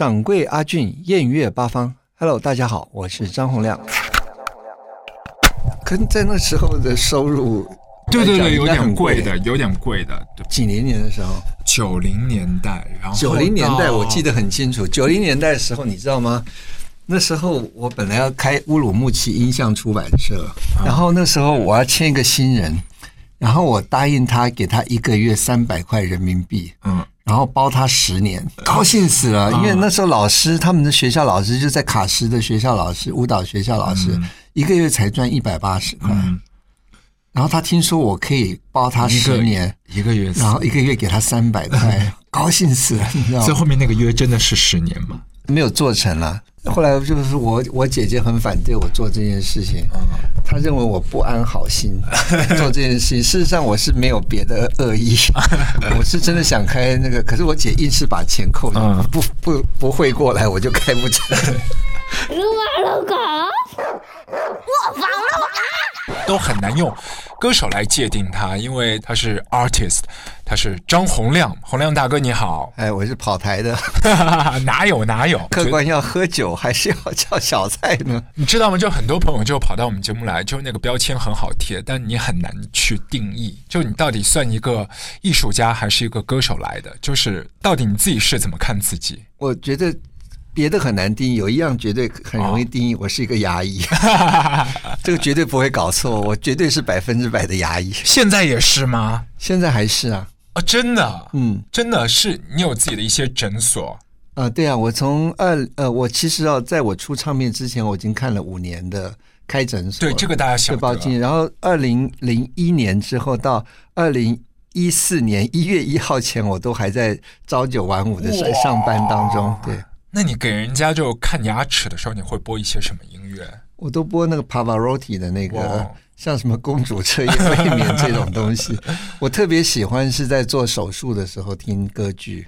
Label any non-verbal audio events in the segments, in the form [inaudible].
掌柜阿俊，艳月八方。Hello，大家好，我是张洪亮。可能在那时候的收入，对对对，有点贵的，有点贵的。对，几零年的时候，九零年代，然后九零年代我记得很清楚。九零年代的时候，你知道吗？那时候我本来要开乌鲁木齐音像出版社，然后那时候我要签一个新人，然后我答应他给他一个月三百块人民币，嗯，然后包他十年，高兴死了。因为那时候老师，他们的学校老师就在卡什的学校老师，舞蹈学校老师，一个月才赚一百八十块。嗯然后他听说我可以包他十年，一个月，然后一个月给他三百块，[laughs] 高兴死了，你知道吗？最后面那个约真的是十年吗？没有做成了。后来就是我，我姐姐很反对我做这件事情，她认为我不安好心 [laughs] 做这件事情。事实上我是没有别的恶意，[laughs] 我是真的想开那个，可是我姐硬是把钱扣着嗯，不不不汇过来，我就开不成。撸啊撸狗，我防撸都很难用歌手来界定他，因为他是 artist，他是张洪亮，洪亮大哥你好，哎，我是跑台的，哪 [laughs] 有哪有，[laughs] 客官要喝酒还是要叫小菜呢？你知道吗？就很多朋友就跑到我们节目来，就那个标签很好贴，但你很难去定义，就你到底算一个艺术家还是一个歌手来的？就是到底你自己是怎么看自己？我觉得别的很难定义，有一样绝对很容易定义，我是一个牙医，[laughs] 这个绝对不会搞错，我绝对是百分之百的牙医，现在也是吗？现在还是啊，啊，真的，嗯。真的？是你有自己的一些诊所，啊、对啊，我从二呃，我其实啊，在我出唱片之前，我已经看了五年的开诊所，对这个大家晓得对报经，然后二零零一年之后到二零一四年一月一号前，我都还在朝九晚五的上上班当中，对那你给人家就看牙齿的时候，你会播一些什么音乐？我都播那个 Pavarotti 的那个。像什么公主彻夜未眠这种东西，[laughs] 我特别喜欢是在做手术的时候听歌剧。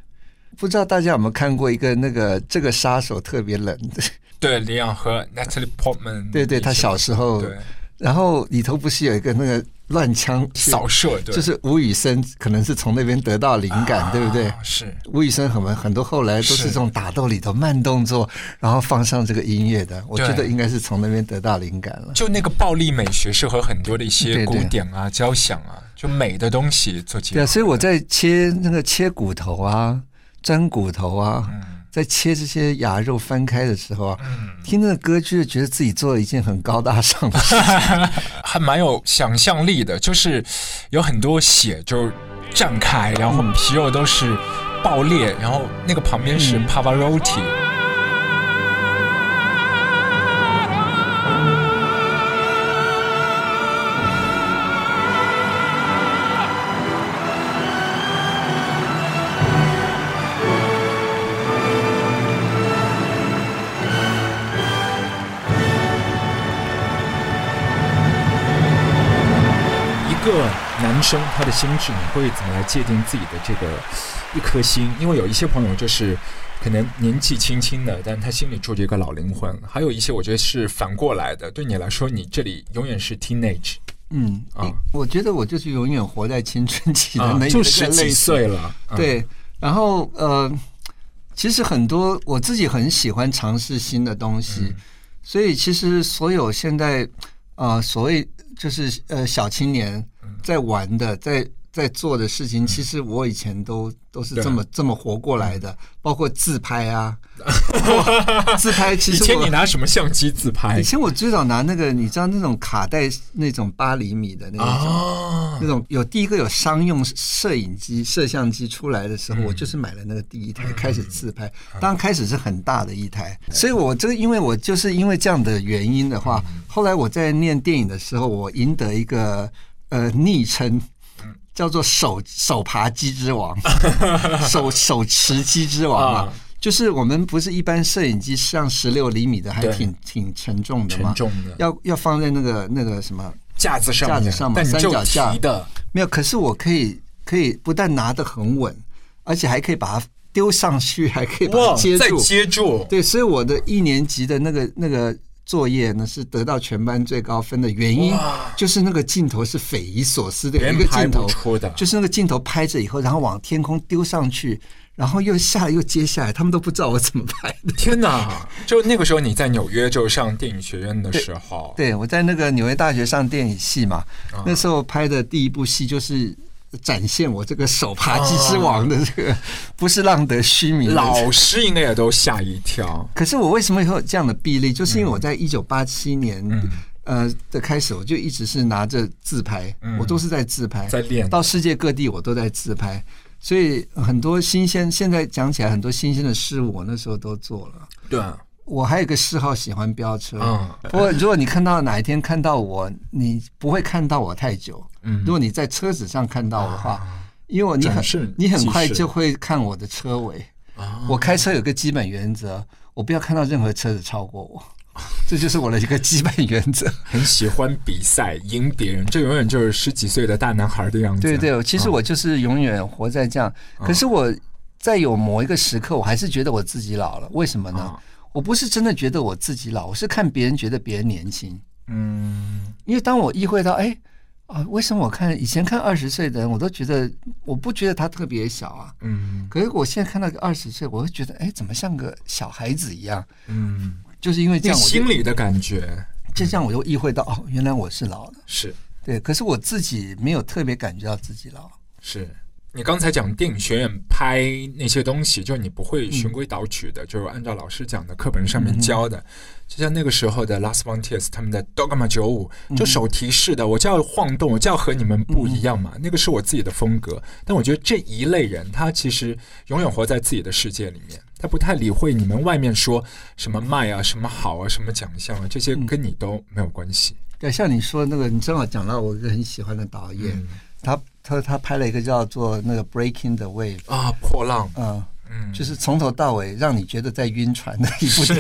不知道大家有没有看过一个那个这个杀手特别冷的，对，李昂和 Natalie Portman，对对，他小时候对然后里头不是有一个那个乱枪扫射，对，就是吴宇森可能是从那边得到灵感，对不对啊？是吴宇森很多很多后来都是是这种打斗里头慢动作，然后放上这个音乐的，我觉得应该是从那边得到灵感了。就那个暴力美学是和很多的一些古典啊、交响啊，就美的东西做结合。对啊，所以我在切那个切骨头啊、钻骨头啊，嗯在切这些牙肉翻开的时候啊，听那个歌剧，觉得自己做了一件很高大上的事情。[laughs] 还蛮有想象力的，就是有很多血就绽开，然后皮肉都是爆裂，然后那个旁边是嗯 Pavarotti。生他的心智，你会怎么来界定自己的这个一颗心？因为有一些朋友就是可能年纪轻轻的，但他心里住着一个老灵魂；还有一些我觉得是反过来的，对你来说，你这里永远是 teenage 嗯，啊。我觉得我就是永远活在青春期的啊那，那就十几个类岁了，嗯，对，然后呃，其实很多我自己很喜欢尝试新的东西，嗯。所以其实所有现在呃所谓就是呃小青年嗯在玩的，在在做的事情，其实我以前都都是这么这么活过来的，包括自拍啊，[laughs] 自拍其以实以前你拿什么相机自拍？以前我最早拿那个你知道那种卡带那种八厘米的那种。啊。那？种有第一个有商用摄影机、摄像机出来的时候，我就是买了那个第一台，开始自拍。当开始是很大的一台，所以我这个因为我就是因为这样的原因的话，后来我在念电影的时候，我赢得一个呃昵称。叫做手手扒鸡之王，[laughs] 手手持鸡之王嘛啊，就是我们不是一般摄影机像十六厘米的，还挺挺沉重的嘛，沉重的。要要放在那个那个什么架子上面，架子上嘛三脚架。的，没有，可是我可以可以不但拿得很稳，而且还可以把它丢上去，还可以把它接住。接住，对，所以我的一年级的那个那个作业呢，是得到全班最高分的原因，就是那个镜头是匪夷所思的，一个镜头就是那个镜头拍着以后，然后往天空丢上去，然后又下来又接下来，他们都不知道我怎么拍的。天哪！就那个时候你在纽约就上电影学院的时候，对，我在那个纽约大学上电影系嘛，啊那时候拍的第一部戏就是展现我这个手扒鸡之王的这个，不是浪得虚名的。老师应该也都吓一跳。可是我为什么会有这样的臂力？就是因为我在一九八七年。嗯呃的开始，我就一直是拿着自拍，嗯我都是在自拍，在练到世界各地我都在自拍，所以很多新鲜，现在讲起来很多新鲜的事物，我那时候都做了。对啊，我还有一个嗜好，喜欢飙车。嗯不过如果你看到哪一天看到我，你不会看到我太久。嗯如果你在车子上看到我的话，因为我你很你很快就会看我的车尾。啊我开车有个基本原则，我不要看到任何车子超过我，[laughs] 这就是我的一个基本原则。很喜欢比赛，赢别人，这永远就是十几岁的大男孩的样子。对对，其实我就是永远活在这样。可是我在有某一个时刻，我还是觉得我自己老了。为什么呢啊？我不是真的觉得我自己老，我是看别人觉得别人年轻。嗯因为当我意会到，哎啊，为什么我看以前看二十岁的人，我都觉得我不觉得他特别小啊。嗯可是我现在看到个二十岁，我会觉得，哎，怎么像个小孩子一样？嗯，就是因为这样，我心里的感觉就这样，我就意会到，哦，原来我是老了。是对，可是我自己没有特别感觉到自己老。是。你刚才讲电影学院拍那些东西，就你不会循规蹈矩的，就是按照老师讲的课本上面教的。就像那个时候的 Last One Tears 他们的 Dogma 九五，就手提式的，我就要晃动，我就要和你们不一样嘛。那个是我自己的风格。但我觉得这一类人，他其实永远活在自己的世界里面，他不太理会你们外面说什么卖啊、什么好啊、什么奖项啊，这些跟你都没有关系。对，像你说那个，你正好讲到我一个很喜欢的导演，嗯他他他拍了一个叫做那个《Breaking the Wave》，啊，破浪，嗯。嗯，就是从头到尾让你觉得在晕船的一部电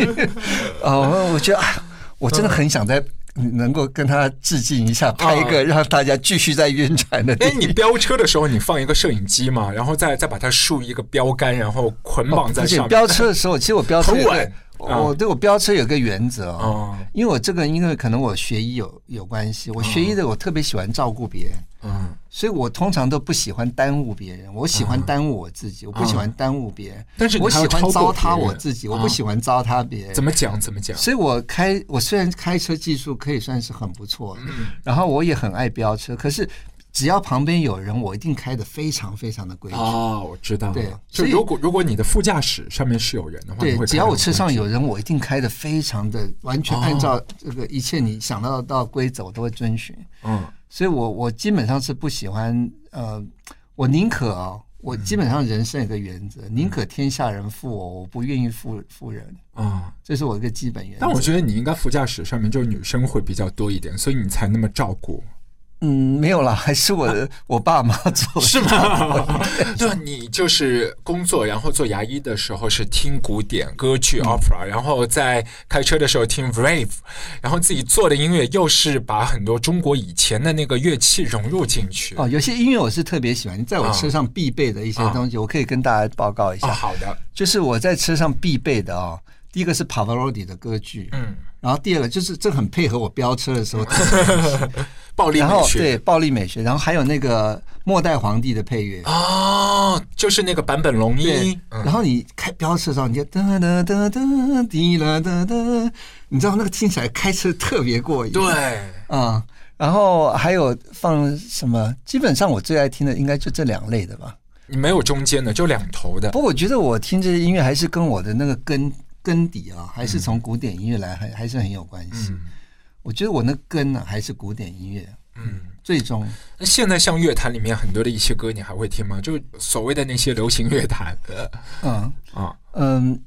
影。[laughs] 哦，我觉得啊，我真的很想在能够跟他致敬一下，拍一个让大家继续在晕船的哎。你飙车的时候，你放一个摄影机嘛，然后再再把它竖一个标杆，然后捆绑在而且上面。飙车的时候，其实我飙车很稳我对我飙车有个原则哦，哦，因为我这个因为可能我学医有有关系，我学医的我特别喜欢照顾别人。嗯所以我通常都不喜欢耽误别人，我喜欢耽误我自己，我不喜欢耽误别人。嗯但是我喜欢糟蹋我自己，我啊不喜欢糟蹋别人。怎么讲？怎么讲？所以我开我虽然开车技术可以算是很不错，嗯然后我也很爱飙车，可是只要旁边有人，我一定开的非常非常的规矩。哦，我知道了。对就如果如果你的副驾驶上面是有人的话，对只要我车上有人，我一定开的非常的完全按照这个一切你想到到规则，我都会遵循。嗯所以我我基本上是不喜欢呃，我宁可啊、我基本上人生有个原则，宁可天下人负我，我不愿意负负人，嗯。这是我一个基本原则。但我觉得你应该副驾驶上面就是女生会比较多一点，所以你才那么照顾，嗯，没有啦，还是我的我爸妈做的是吗？[laughs] 对，你就是工作，然后做牙医的时候是听古典歌剧嗯 opera，然后在开车的时候听 rave，然后自己做的音乐又是把很多中国以前的那个乐器融入进去。哦，有些音乐我是特别喜欢，在我车上必备的一些东西，我可以跟大家报告一啊，下。好的，就是我在车上必备的哦，第一个是 Pavarotti 的歌剧，嗯，然后第二个就是这很配合我飙车的时候，[laughs] 暴力美学。后对暴力美学，然后还有那个末代皇帝的配乐。哦，就是那个坂本龙对一，，嗯然后你开飙车的时候，你就哒哒哒哒滴啦哒哒，你知道那个听起来开车特别过瘾。对，啊、然后还有放什么？基本上我最爱听的应该就这两类的吧。你没有中间的，就两头的不。过我觉得我听这些音乐还是跟我的那个根根底啊，还是从古典音乐来，还还是很有关系。嗯。我觉得我那根呢、还是古典音乐，嗯。最终。那现在像乐坛里面很多的一些歌，你还会听吗？就所谓的那些流行乐坛，呃嗯。啊。嗯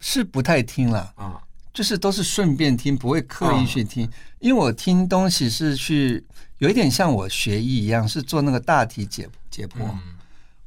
是不太听了，啊。就是都是顺便听，不会刻意去听。因为我听东西是去有一点像我学艺一样，是做那个大体解解剖。嗯。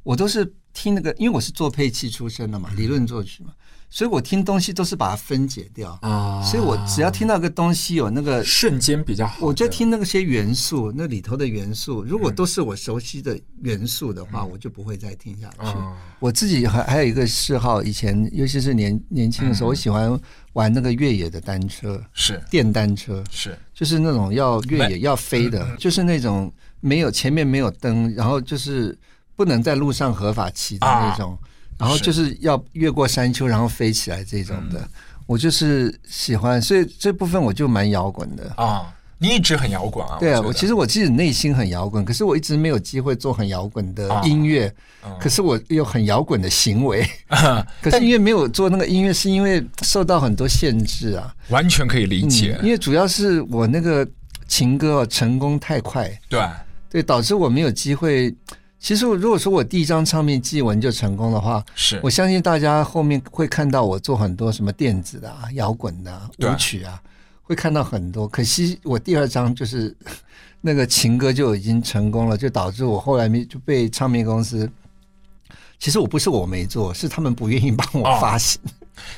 我都是听那个，因为我是做配器出身的嘛，理论作曲嘛，所以我听东西都是把它分解掉。啊。所以我只要听到个东西有那个，瞬间比较好，我就听那些元素，那里头的元素，如果都是我熟悉的元素的话，我就不会再听下去。啊。我自己还还有一个嗜好，以前尤其是年年轻的时候，我喜欢玩那个越野的单车，是。电单车，是。就是那种要越野要飞的，就是那种没有前面没有灯，然后就是不能在路上合法骑的那种。然后就是要越过山丘，然后飞起来这种的，嗯我就是喜欢，所以这部分我就蛮摇滚的。啊，你一直很摇滚啊。对啊，我其实我自己内心很摇滚，可是我一直没有机会做很摇滚的啊音乐，嗯可是我有很摇滚的行为。啊 [laughs] 可是因为没有做那个音乐，是因为受到很多限制啊。完全可以理解。嗯因为主要是我那个情歌哦成功太快，对，对，导致我没有机会。其实我如果说我第一张唱片《祭文》就成功的话，是我相信大家后面会看到我做很多什么电子的、啊、摇滚的、啊、舞曲啊，会看到很多。可惜我第二张就是 [laughs] 那个情歌就已经成功了，就导致我后来没就被唱片公司。其实我不是我没做，是他们不愿意帮我哦发行。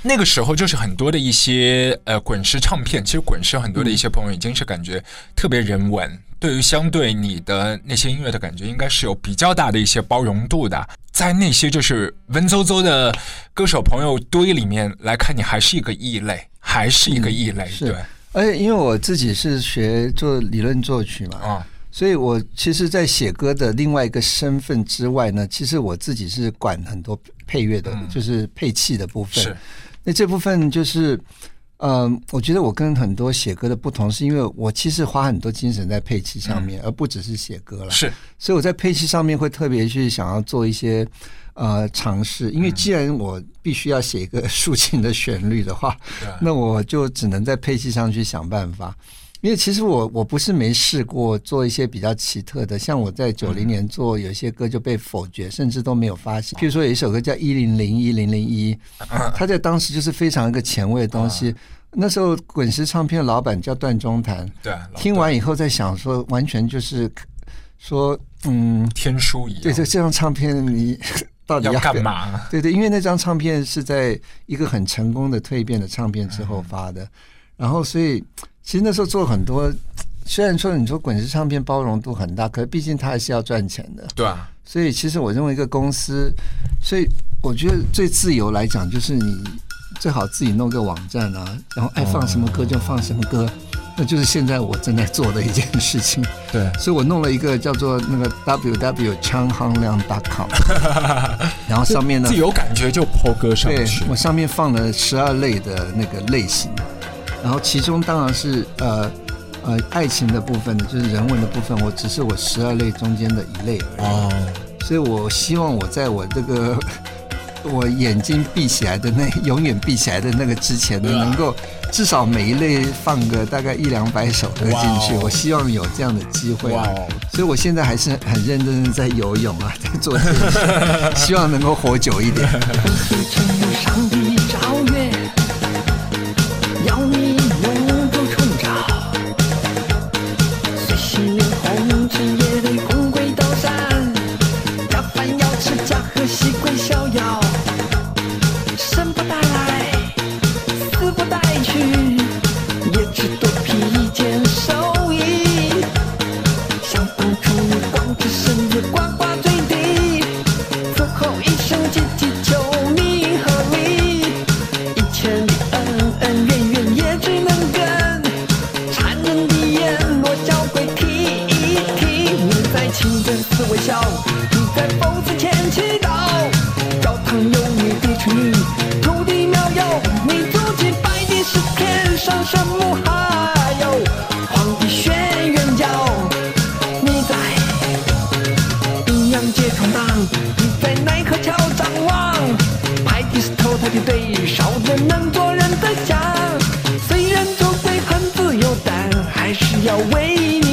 那个时候就是很多的一些呃滚石唱片，其实滚石很多的一些朋友已经是感觉特别人文，对于相对你的那些音乐的感觉，应该是有比较大的一些包容度的。在那些就是文绉绉的歌手朋友堆里面来看，你还是一个异类，还是一个异类，嗯对。而且因为我自己是学做理论作曲嘛，啊，所以我其实，在写歌的另外一个身份之外呢，其实我自己是管很多配乐的，嗯。就是配器的部分。是。那这部分就是，嗯、我觉得我跟很多写歌的不同，是因为我其实花很多精神在配器上面，而不只是写歌了。嗯是。所以我在配器上面会特别去想要做一些呃尝试，因为既然我必须要写一个抒情的旋律的话，对。那我就只能在配器上去想办法。因为其实我我不是没试过做一些比较奇特的，像我在九零年做有一些歌就被否决，甚至都没有发行。譬如说有一首歌叫《一零零一零零一 [laughs]》，它在当时就是非常一个前卫的东西。那时候滚石唱片老板叫段中谈，对，听完以后在想说，完全就是说，嗯，天书一样，对，这这张唱片你 [laughs] 到底要要干嘛？对对，因为那张唱片是在一个很成功的蜕变的唱片之后发的，然后所以其实那时候做很多，虽然说你说滚石唱片包容度很大，可是毕竟它还是要赚钱的，对啊，所以其实我认为一个公司，所以我觉得最自由来讲，就是你最好自己弄个网站啊，然后爱放什么歌就放什么歌。那就是现在我正在做的一件事情，[laughs] 对，所以我弄了一个叫做那个 www 昌夯亮 .com，[laughs] 然后上面呢自己有感觉就抛歌上对去，我上面放了十二类的那个类型，然后其中当然是呃呃爱情的部分，就是人文的部分，我只是我十二类中间的一类而已。哦，所以我希望我在我这个 [laughs] 我眼睛闭起来的那 [laughs] 永远闭起来的那个之前呢，能够至少每一类放个大概一两百首歌进去。我希望有这样的机会啊。所以我现在还是很认真的在游泳啊，[laughs] 在做这件事，希望能够活久一点。是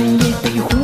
红尘也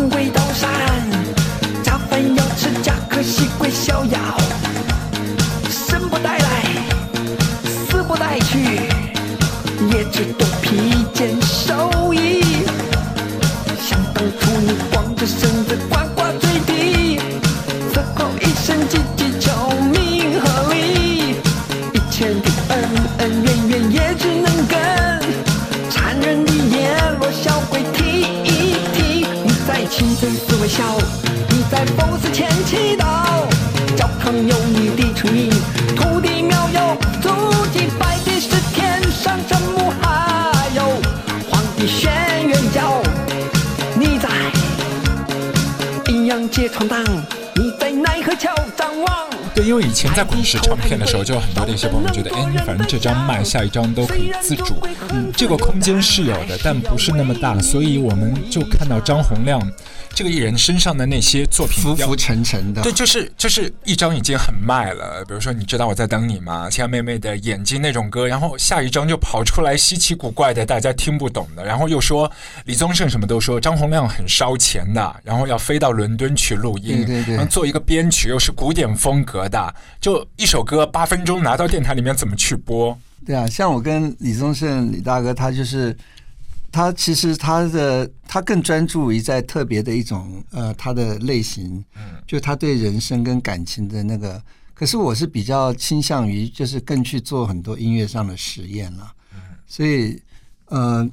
是唱片的时候，就有很多的一些朋友觉得，哎，你反正这张卖，下一张都可以自主，嗯，这个空间是有的，但不是那么大，所以我们就看到张洪亮这个艺人身上的那些作品浮浮沉沉的。对，就是就是一张已经很卖了，比如说你知道我在等你吗？亲爱妹妹的眼睛那种歌，然后下一张就跑出来稀奇古怪的，大家听不懂的，然后又说李宗盛什么都说张洪亮很烧钱的，然后要飞到伦敦去录音，对对对然后做一个编曲又是古典风格的，就一首歌八分钟拿到电台里面怎么去播？对啊，像我跟李宗盛李大哥，他就是他其实他的他更专注于在特别的一种呃他的类型，就他对人生跟感情的那个。可是我是比较倾向于就是更去做很多音乐上的实验了，所以呃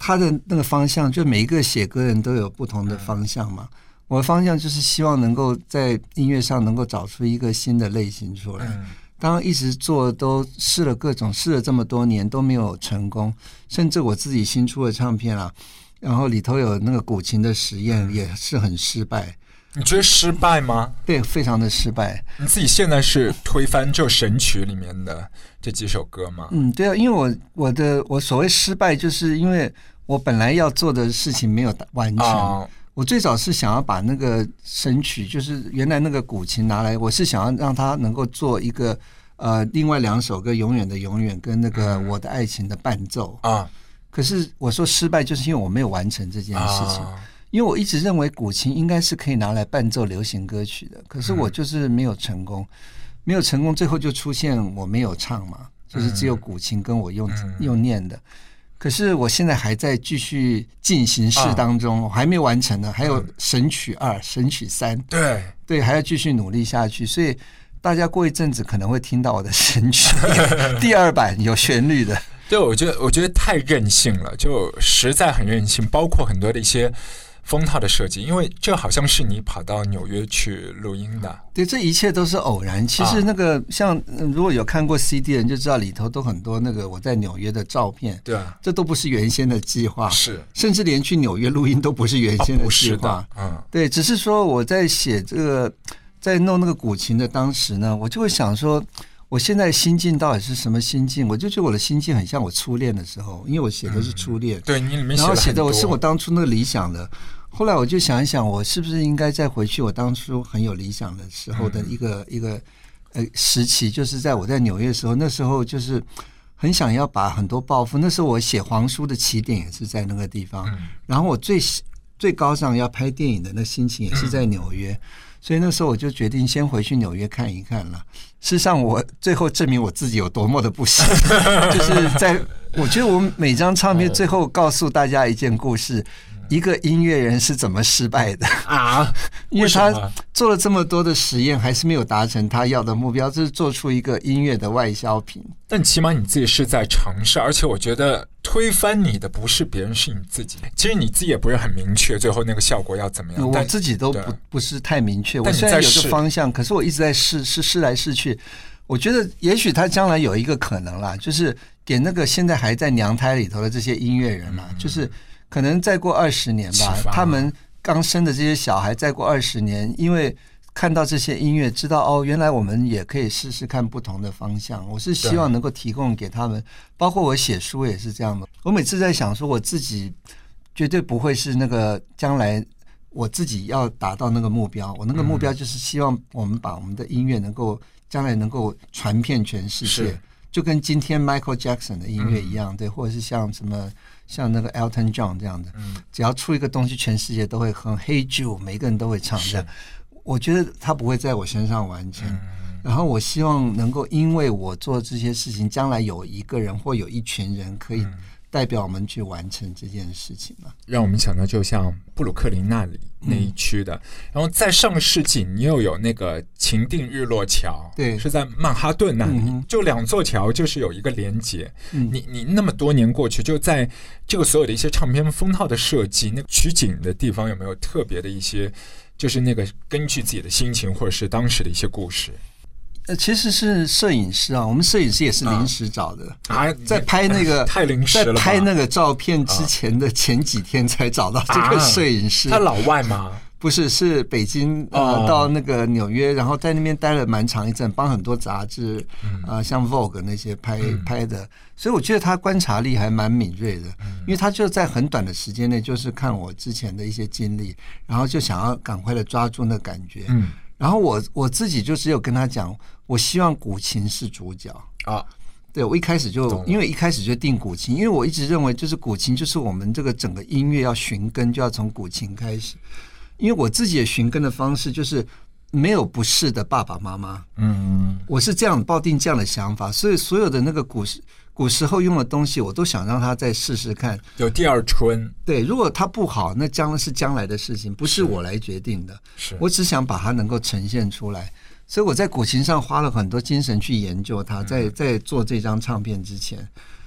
他的那个方向，就每一个写歌人都有不同的方向嘛。我的方向就是希望能够在音乐上能够找出一个新的类型出来。当然一直做都试了各种，试了这么多年都没有成功，甚至我自己新出的唱片啊，然后里头有那个古琴的实验也是很失败，你觉得失败吗？对，非常的失败。你自己现在是推翻就神曲里面的这几首歌吗？嗯，对啊，因为我我的我所谓失败，就是因为我本来要做的事情没有完成。啊我最早是想要把那个神曲，就是原来那个古琴拿来，我是想要让它能够做一个呃另外两首歌《永远的永远》跟那个《我的爱情》的伴奏。啊可是我说失败，就是因为我没有完成这件事情。啊因为我一直认为古琴应该是可以拿来伴奏流行歌曲的，可是我就是没有成功，没有成功，最后就出现我没有唱嘛，就是只有古琴跟我用、用念的。可是我现在还在继续进行式当中，我还没完成呢，还有神曲二、神曲三，对，对，还要继续努力下去，所以。大家过一阵子可能会听到我的神曲。第二版有旋律的，对，我觉得我觉得太任性了，就实在很任性，包括很多的一些封套的设计，因为这好像是你跑到纽约去录音的，对，这一切都是偶然。其实那个像嗯如果有看过 CD 的人就知道，里头都很多那个我在纽约的照片，对啊，这都不是原先的计划，是。甚至连去纽约录音都不是原先的计划。的。，嗯。对，只是说我在写这个，在弄那个古琴的当时呢，我就会想说，我现在心境到底是什么心境？我就觉得我的心境很像我初恋的时候，因为我写的是初恋，对你里面然后写的我是我当初那个理想的。后来我就想一想，我是不是应该再回去我当初很有理想的时候的一个、一个呃时期，就是在我在纽约的时候，那时候就是很想要把很多抱负。那时候我写黄书的起点也是在那个地方，然后我最最高尚要拍电影的那心情也是在纽约。所以那时候我就决定先回去纽约看一看了。事实上，我最后证明我自己有多么的不行，[laughs] 就是在我觉得我每张唱片最后告诉大家一件故事，一个音乐人是怎么失败的？啊，[laughs] 因为他做了这么多的实验，还是没有达成他要的目标，就是做出一个音乐的外销品。但起码你自己是在尝试，而且我觉得推翻你的不是别人，是你自己。其实你自己也不是很明确，最后那个效果要怎么样。我自己都不不是太明确。我但你虽然有在试个方向，可是我一直在试试试来试去。我觉得也许他将来有一个可能啦，就是给那个现在还在娘胎里头的这些音乐人啦，就是可能再过二十年吧他们刚生的这些小孩，再过二十年，因为。看到这些音乐，知道哦，原来我们也可以试试看不同的方向。我是希望能够提供给他们，包括我写书也是这样的。我每次在想说，我自己绝对不会是那个将来我自己要达到那个目标。我那个目标就是希望我们把我们的音乐能够将来能够传遍全世界，就跟今天 Michael Jackson 的音乐一样，对，或者是像什么像那个 Elton John 这样的，只要出一个东西，全世界都会哼 Hey Jude，每个人都会唱这样。我觉得他不会在我身上完成。然后我希望能够因为我做这些事情，将来有一个人或有一群人可以代表我们去完成这件事情嘛。让我们想到，就像布鲁克林那里那一区的，然后在上个世纪，你又有那个情定日落桥，对。是在曼哈顿那里，嗯就两座桥就是有一个连接。嗯。你你那么多年过去，就在这个所有的一些唱片封套的设计，那个取景的地方有没有特别的一些，就是那个根据自己的心情或者是当时的一些故事呃，其实是摄影师啊，我们摄影师也是临时找的。啊？[laughs] 在拍那个 [laughs] 太临时了，在拍那个照片之前的前几天才找到这个摄影师。他老外吗？[laughs] 不是，是北京呃、哦到那个纽约，然后在那边待了蛮长一阵，帮很多杂志嗯啊、呃像 Vogue 那些拍、拍的，所以我觉得他观察力还蛮敏锐的，嗯因为他就在很短的时间内，就是看我之前的一些经历，然后就想要赶快的抓住那感觉。嗯然后我我自己就只有跟他讲，我希望古琴是主角。啊，对，我一开始就因为一开始就定古琴，因为我一直认为就是古琴就是我们这个整个音乐要寻根，就要从古琴开始。因为我自己的寻根的方式就是没有不是的爸爸妈妈，嗯我是这样抱定这样的想法，所以所有的那个古时古时候用的东西，我都想让他再试试看。有第二春对，如果他不好，那将是将来的事情，不是我来决定的。是我只想把它能够呈现出来，所以我在古琴上花了很多精神去研究它，在在做这张唱片之前，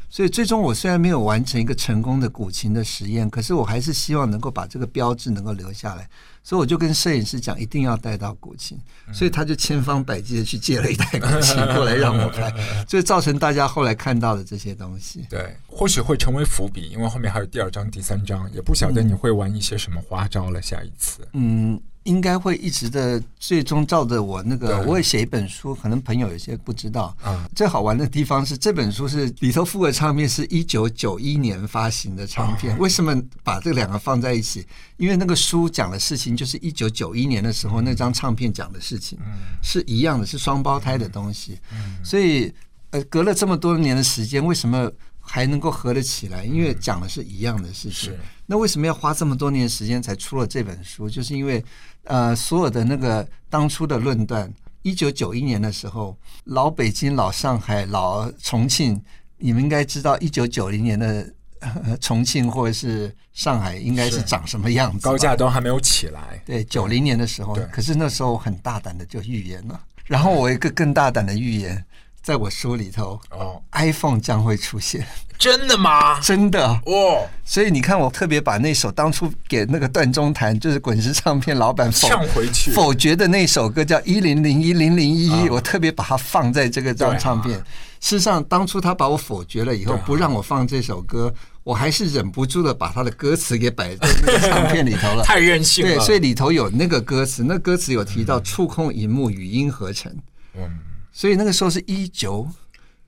所以最终我虽然没有完成一个成功的古琴的实验，可是我还是希望能够把这个标志能够留下来，所以我就跟摄影师讲，一定要带到古琴，所以他就千方百计的去借了一台古琴过来让我拍，[laughs] 所以造成大家后来看到的这些东西。对，或许会成为伏笔，因为后面还有第二章、第三章，也不晓得你会玩一些什么花招了。下一次，嗯，应该会一直的，最终照着我那个，我也写一本书，可能朋友有些不知道。嗯最好玩的地方是这本书是里头附的唱片是一九九一年发行的唱片。为什么把这两个放在一起？因为那个书讲的事情就是一九九一年的时候那张唱片讲的事情是一样的，是双胞胎的东西。所以呃，隔了这么多年的时间，为什么还能够合得起来？因为讲的是一样的事情是。那为什么要花这么多年时间才出了这本书？就是因为呃，所有的那个当初的论断，一九九一年的时候，老北京、老上海、老重庆，你们应该知道，一九九零年的、呃、[laughs] 重庆或者是上海应该是是长什么样子吧？高架都还没有起来，对，九零年的时候对，可是那时候我很大胆的就预言了。然后我有一个更大胆的预言，在我书里头哦，，iPhone 将会出现，[laughs] 真的吗？真的。哦，所以你看，我特别把那首当初给那个段中谈，就是滚石唱片老板否回去否决的那首歌叫《一零零一零零一啊》，我特别把它放在这个张唱片。事实上，当初他把我否决了以后不让我放这首歌，我还是忍不住的把他的歌词给摆在那个唱片里头了。[laughs] 太任性了。对，所以里头有那个歌词，那歌词有提到触控荧幕语音合成，嗯，所以那个时候是一九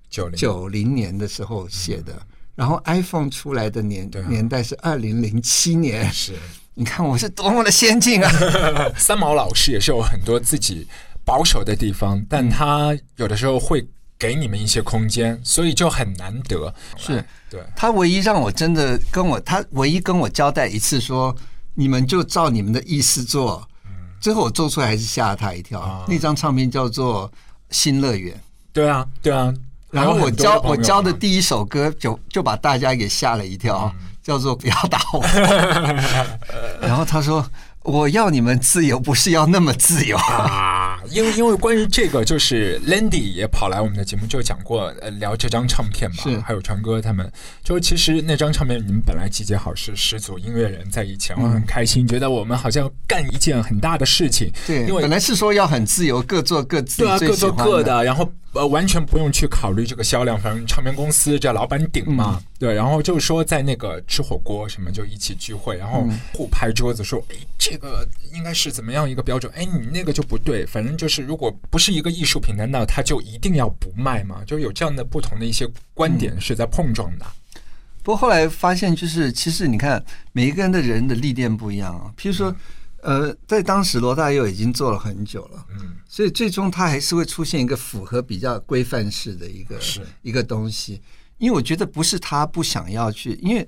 九零。九零年的时候写的，然后 iPhone 出来的年啊。年代是二零零七年，是。你看我是多么的先进啊！[laughs] 三毛老师也是有很多自己保守的地方，但他有的时候会给你们一些空间，所以就很难得。是。对，他唯一让我真的跟我，他唯一跟我交代一次说，你们就照你们的意思做。最后我做出来还是吓了他一跳。那张唱片叫做《新乐园》。对啊，对啊。然后我教我教的啊第一首歌就就把大家给吓了一跳，嗯叫做不要打我。[laughs] 然后他说我要你们自由，不是要那么自由。啊，因为因为关于这个，就是 Landy 也跑来我们的节目就讲过，呃，聊这张唱片嘛是，还有川哥他们，就其实那张唱片你们本来集结好是十组音乐人在一起，然后很开心，觉得我们好像干一件很大的事情，对，因为本来是说要很自由，各做各自对啊，各做各的，然后呃，完全不用去考虑这个销量，反正唱片公司这老板顶嘛，嗯。对，然后就是说在那个吃火锅什么就一起聚会，然后嗯。互拍桌子说，哎，这个应该是怎么样一个标准？哎，你那个就不对，反正就是如果不是一个艺术品，难道它就一定要不卖吗？就有这样的不同的一些观点是在碰撞的。不过后来发现，就是其实你看，每一个人的人的历练不一样啊。譬如说，呃，在当时罗大佑已经做了很久了，嗯，所以最终他还是会出现一个符合比较规范式的一个是一个东西。因为我觉得不是他不想要去，因为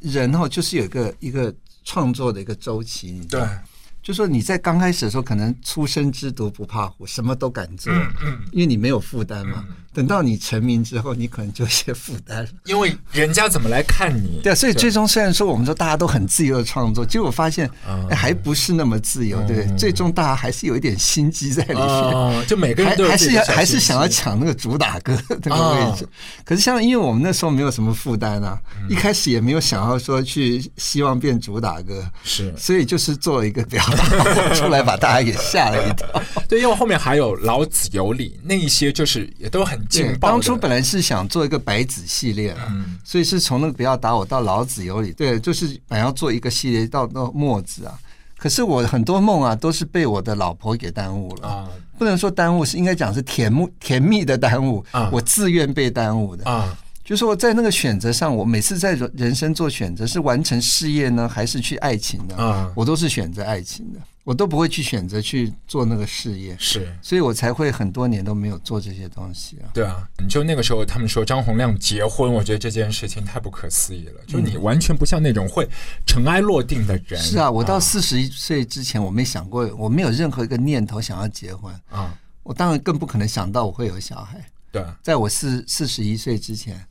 人哦就是有一个一个创作的一个周期，你知道对，就说你在刚开始的时候，可能初生之犊不怕虎，什么都敢做，嗯嗯，因为你没有负担嘛。等到你成名之后，你可能就有些负担了。因为人家怎么来看你？对啊，所以最终虽然说我们说大家都很自由的创作，结果发现还不是那么自由，对不对？最终大家还是有一点心机在里面。哦，就每个人还还是要还是想要抢那个主打歌那个位置，可是像因为我们那时候没有什么负担啊，一开始也没有想要说去希望变主打歌，是所以就是做了一个表达出来，把大家给吓了一跳。对，因为后面还有老子有理那一些，就是也都很劲对，爆。当初本来是想做一个白子系列了，嗯所以是从那个不要打我到老子有理，对，就是本来要做一个系列到到墨子啊。可是我很多梦啊，都是被我的老婆给耽误了。啊不能说耽误，是应该讲是甜蜜甜蜜的耽误啊，我自愿被耽误的。啊就是说在那个选择上，我每次在人人生做选择，是完成事业呢，还是去爱情呢？啊我都是选择爱情的，我都不会去选择去做那个事业，是。所以我才会很多年都没有做这些东西啊。对啊，你就那个时候他们说张洪亮结婚，我觉得这件事情太不可思议了。就你完全不像那种会尘埃落定的人。嗯是啊，我到四十一岁之前，我没想过，我没有任何一个念头想要结婚。啊，我当然更不可能想到我会有小孩，对啊，在我四四十一岁之前。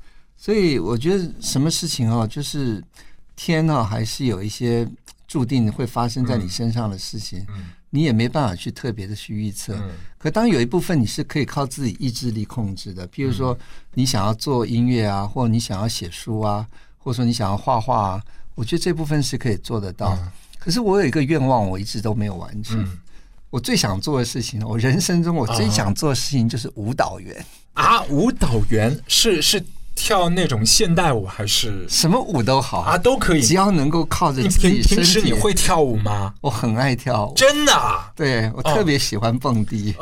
所以我觉得什么事情哦，就是天呢、还是有一些注定会发生在你身上的事情，嗯你也没办法去特别的去预测。嗯可当有一部分你是可以靠自己意志力控制的，譬如说嗯你想要做音乐啊，或者你想要写书啊，或者说你想要画画啊，我觉得这部分是可以做得到。可是我有一个愿望，我一直都没有完成。嗯我最想做的事情，我人生中我最想做的事情就是舞蹈员。啊，舞蹈员是是跳那种现代舞还是？什么舞都好啊都可以。只要能够靠着自己身平平时体。你会跳舞吗？我很爱跳舞，真的啊？对我特别喜欢蹦迪，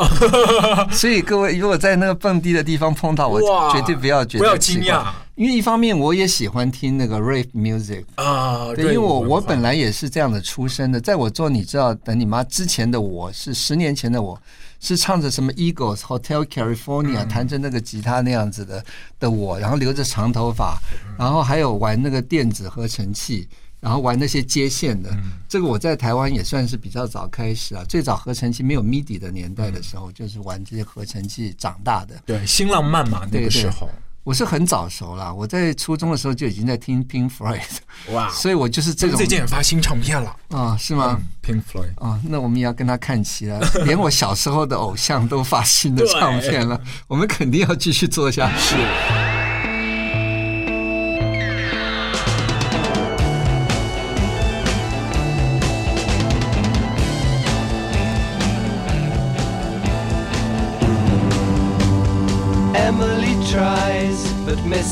[laughs] 所以各位如果在那个蹦迪的地方碰到我，绝对不要觉得不要奇怪惊讶，因为一方面我也喜欢听那个 rave music，啊，对，因为我我本来也是这样的出身的，在我做你知道等你妈之前的我是十年前的我是唱着什么 Eagles Hotel California，、弹着那个吉他那样子的的我，然后留着长头发，然后还有玩那个电子合成器。然后玩那些接线的，这个我在台湾也算是比较早开始啊。最早合成器没有 MIDI 的年代的时候，就是玩这些合成器长大的。对新浪漫嘛，那个时候我是很早熟了，我在初中的时候就已经在听 Pink Floyd，[laughs] 哇，所以我就是这种他最近也发新唱片了啊，是吗？，Pink Floyd。啊，那我们也要跟他看齐了。[laughs] 连我小时候的偶像都发新的唱片了，我们肯定要继续做下去。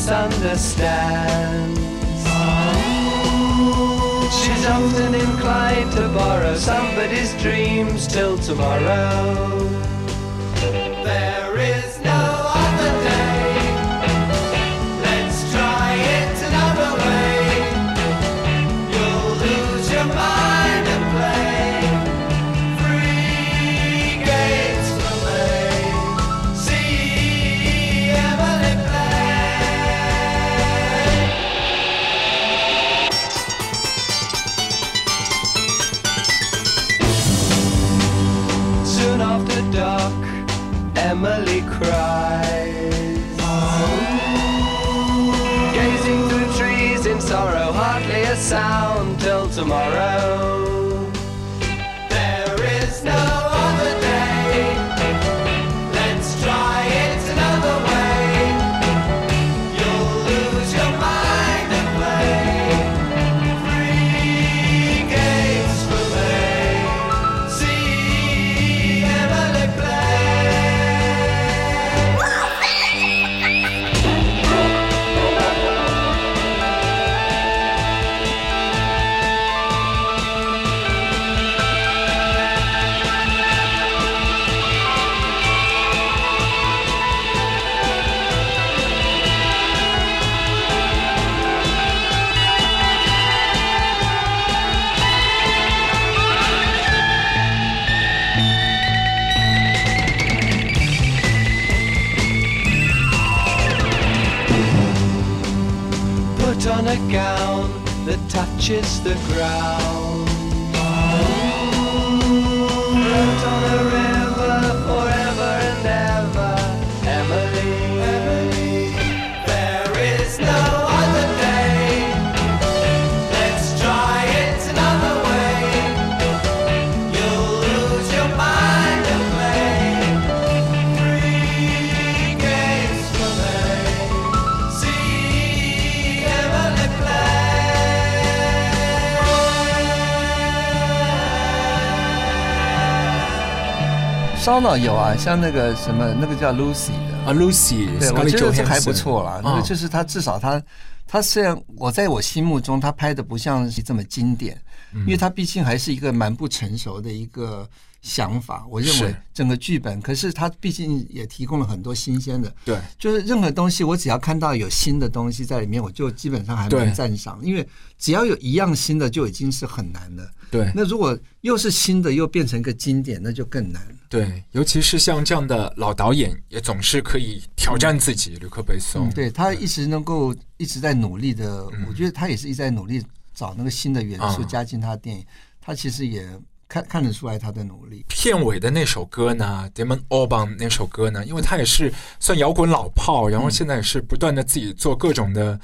Misunderstands. She's often inclined to borrow somebody's dreams till tomorrow. There 有啊，像那个什么，那个叫 Lucy 的，啊，Lucy，对，我觉得这还不错啦。那啊个就是他至少他他虽然我在我心目中他拍的不像是这么经典，嗯因为他毕竟还是一个蛮不成熟的一个想法。我认为整个剧本，可是他毕竟也提供了很多新鲜的。对，就是任何东西，我只要看到有新的东西在里面，我就基本上还蛮赞赏。因为只要有一样新的，就已经是很难的。对那如果又是新的，又变成一个经典，那就更难。对，尤其是像这样的老导演，也总是可以挑战自己。吕克·贝松，嗯，对他一直能够一直在努力的，我觉得他也是一直在努力找那个新的元素嗯加进他的电影，他其实也看看得出来他的努力。片尾的那首歌呢，Damon Albarn 那首歌呢，因为他也是算摇滚老炮，然后现在也是不断的自己做各种的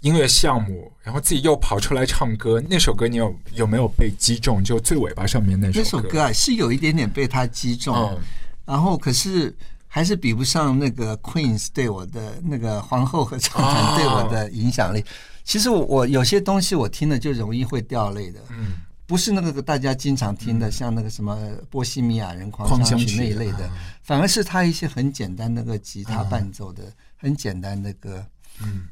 音乐项目，然后自己又跑出来唱歌。那首歌你有有没有被击中？就最尾巴上面那那首首歌啊是有一点点被他击中，嗯然后可是还是比不上那个 Queens 对我的那个皇后合唱团对我的影响力。其实我我有些东西我听了就容易会掉泪的，嗯，不是那个大家经常听的，像那个什么波西米亚人狂狂想曲那一类的啊，反而是他一些很简单那个吉他伴奏的很简单的歌。嗯，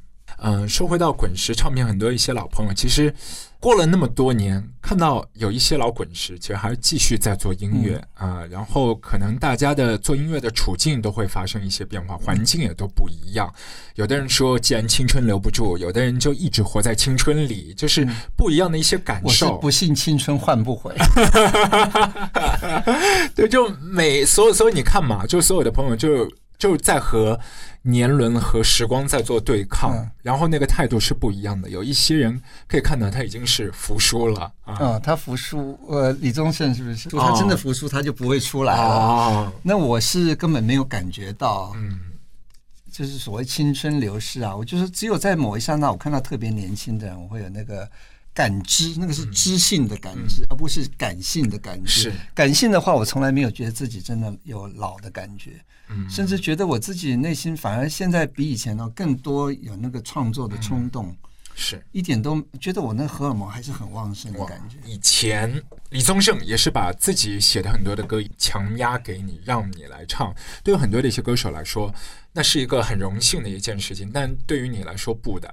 说回到滚石唱片，很多一些老朋友，其实过了那么多年，看到有一些老滚石，其实还是继续在做音乐啊、然后可能大家的做音乐的处境都会发生一些变化，环境也都不一样。有的人说，既然青春留不住，有的人就一直活在青春里，就是不一样的一些感我是受。不信青春换不回，[laughs] 对，就每所有所有你看嘛，就所有的朋友就就是在和年轮和时光在做对抗，嗯然后那个态度是不一样的。有一些人可以看到他已经是服输了啊嗯，他服输，呃，李宗盛是不是？他真的服输，他就不会出来了。哦，那我是根本没有感觉到，嗯就是所谓青春流逝啊。我就是只有在某一刹那，我看到特别年轻的人，我会有那个感知，那个是知性的感知，而不是感性的感知。是感性的话，我从来没有觉得自己真的有老的感觉，嗯甚至觉得我自己内心反而现在比以前呢更多有那个创作的冲动，是。一点都觉得我那荷尔蒙还是很旺盛的感觉。以前李宗盛也是把自己写的很多的歌强压给你，让你来唱。对于很多的一些歌手来说，那是一个很荣幸的一件事情，但对于你来说不的。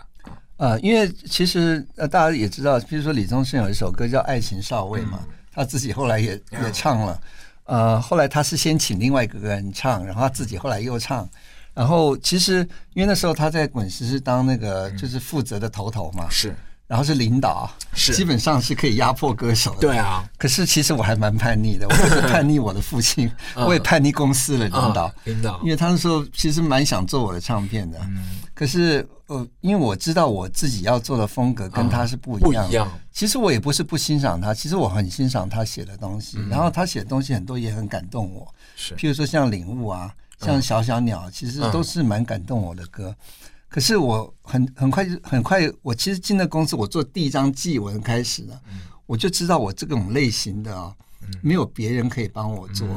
呃，因为其实呃，大家也知道，比如说李宗盛有一首歌叫《爱情少尉》嘛，他自己后来也也唱了。呃，后来他是先请另外一个人唱，然后他自己后来又唱。然后其实因为那时候他在滚石是当那个就是负责的头头嘛，是然后是领导，是基本上是可以压迫歌手的。对啊，可是其实我还蛮叛逆的，我就是叛逆我的父亲，[laughs] 我也叛逆公司的领导啊，领导因为他那时候其实蛮想做我的唱片的，嗯可是呃，因为我知道我自己要做的风格跟他是不一样，不一样。其实我也不是不欣赏他，其实我很欣赏他写的东西，然后他写的东西很多也很感动我，是。譬如说像领悟啊，像小小鸟，其实都是蛮感动我的歌。可是我很很快就很快，我其实进了公司，我做第一张祭文开始了，我就知道我这种类型的啊，没有别人可以帮我做，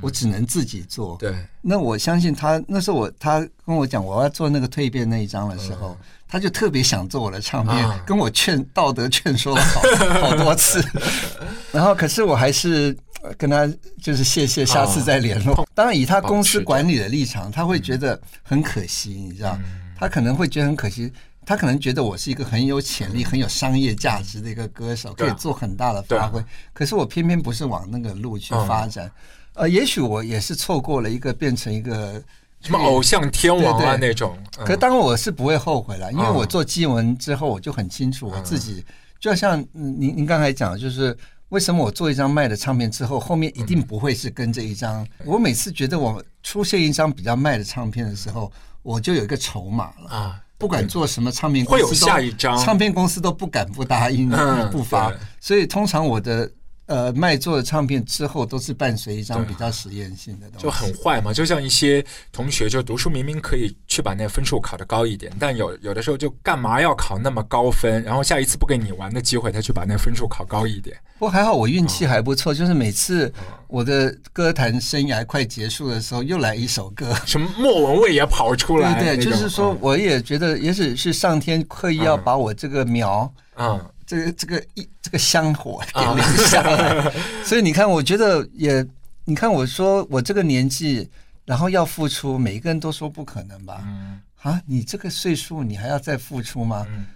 我只能自己做。对，那我相信他那时候我他跟我讲我要做那个蜕变那一章的时候，他就特别想做我的唱片，啊跟我劝道德劝说了好好多次。[laughs] 然后可是我还是呃跟他就是谢谢，下次再联络。当然以他公司管理的立场，他会觉得很可惜，你知道，他可能会觉得很可惜。他可能觉得我是一个很有潜力、很有商业价值的一个歌手，可以做很大的发挥。可是我偏偏不是往那个路去嗯发展。呃，也许我也是错过了一个变成一个什么偶像天王啊那种。嗯可当然我是不会后悔了，因为嗯我做基文之后，我就很清楚我自己，就像嗯您您刚才讲，就是为什么我做一张卖的唱片之后，后面一定不会是跟这一张。我每次觉得我出现一张比较卖的唱片的时候，我就有一个筹码了。啊，不管做什么唱片公司都，会有下一张。唱片公司都不敢不答应嗯不发。对，所以通常我的呃卖座的唱片之后都是伴随一张比较实验性的东西，就很坏嘛，就像一些同学就读书明明可以去把那个分数考得高一点，但有有的时候就干嘛要考那么高分，然后下一次不给你玩的机会，他去把那个分数考高一点。不过还好，我运气还不错，就是每次我的歌坛生涯快结束的时候，又来一首歌。什么莫文蔚也跑出来，对对，就是说，我也觉得，也许是上天刻意要把我这个苗，嗯，嗯这个这个一这个香火给留下来。[laughs] 所以你看，我觉得也，你看我说我这个年纪，然后要付出，每一个人都说不可能吧？嗯啊，你这个岁数，你还要再付出吗？嗯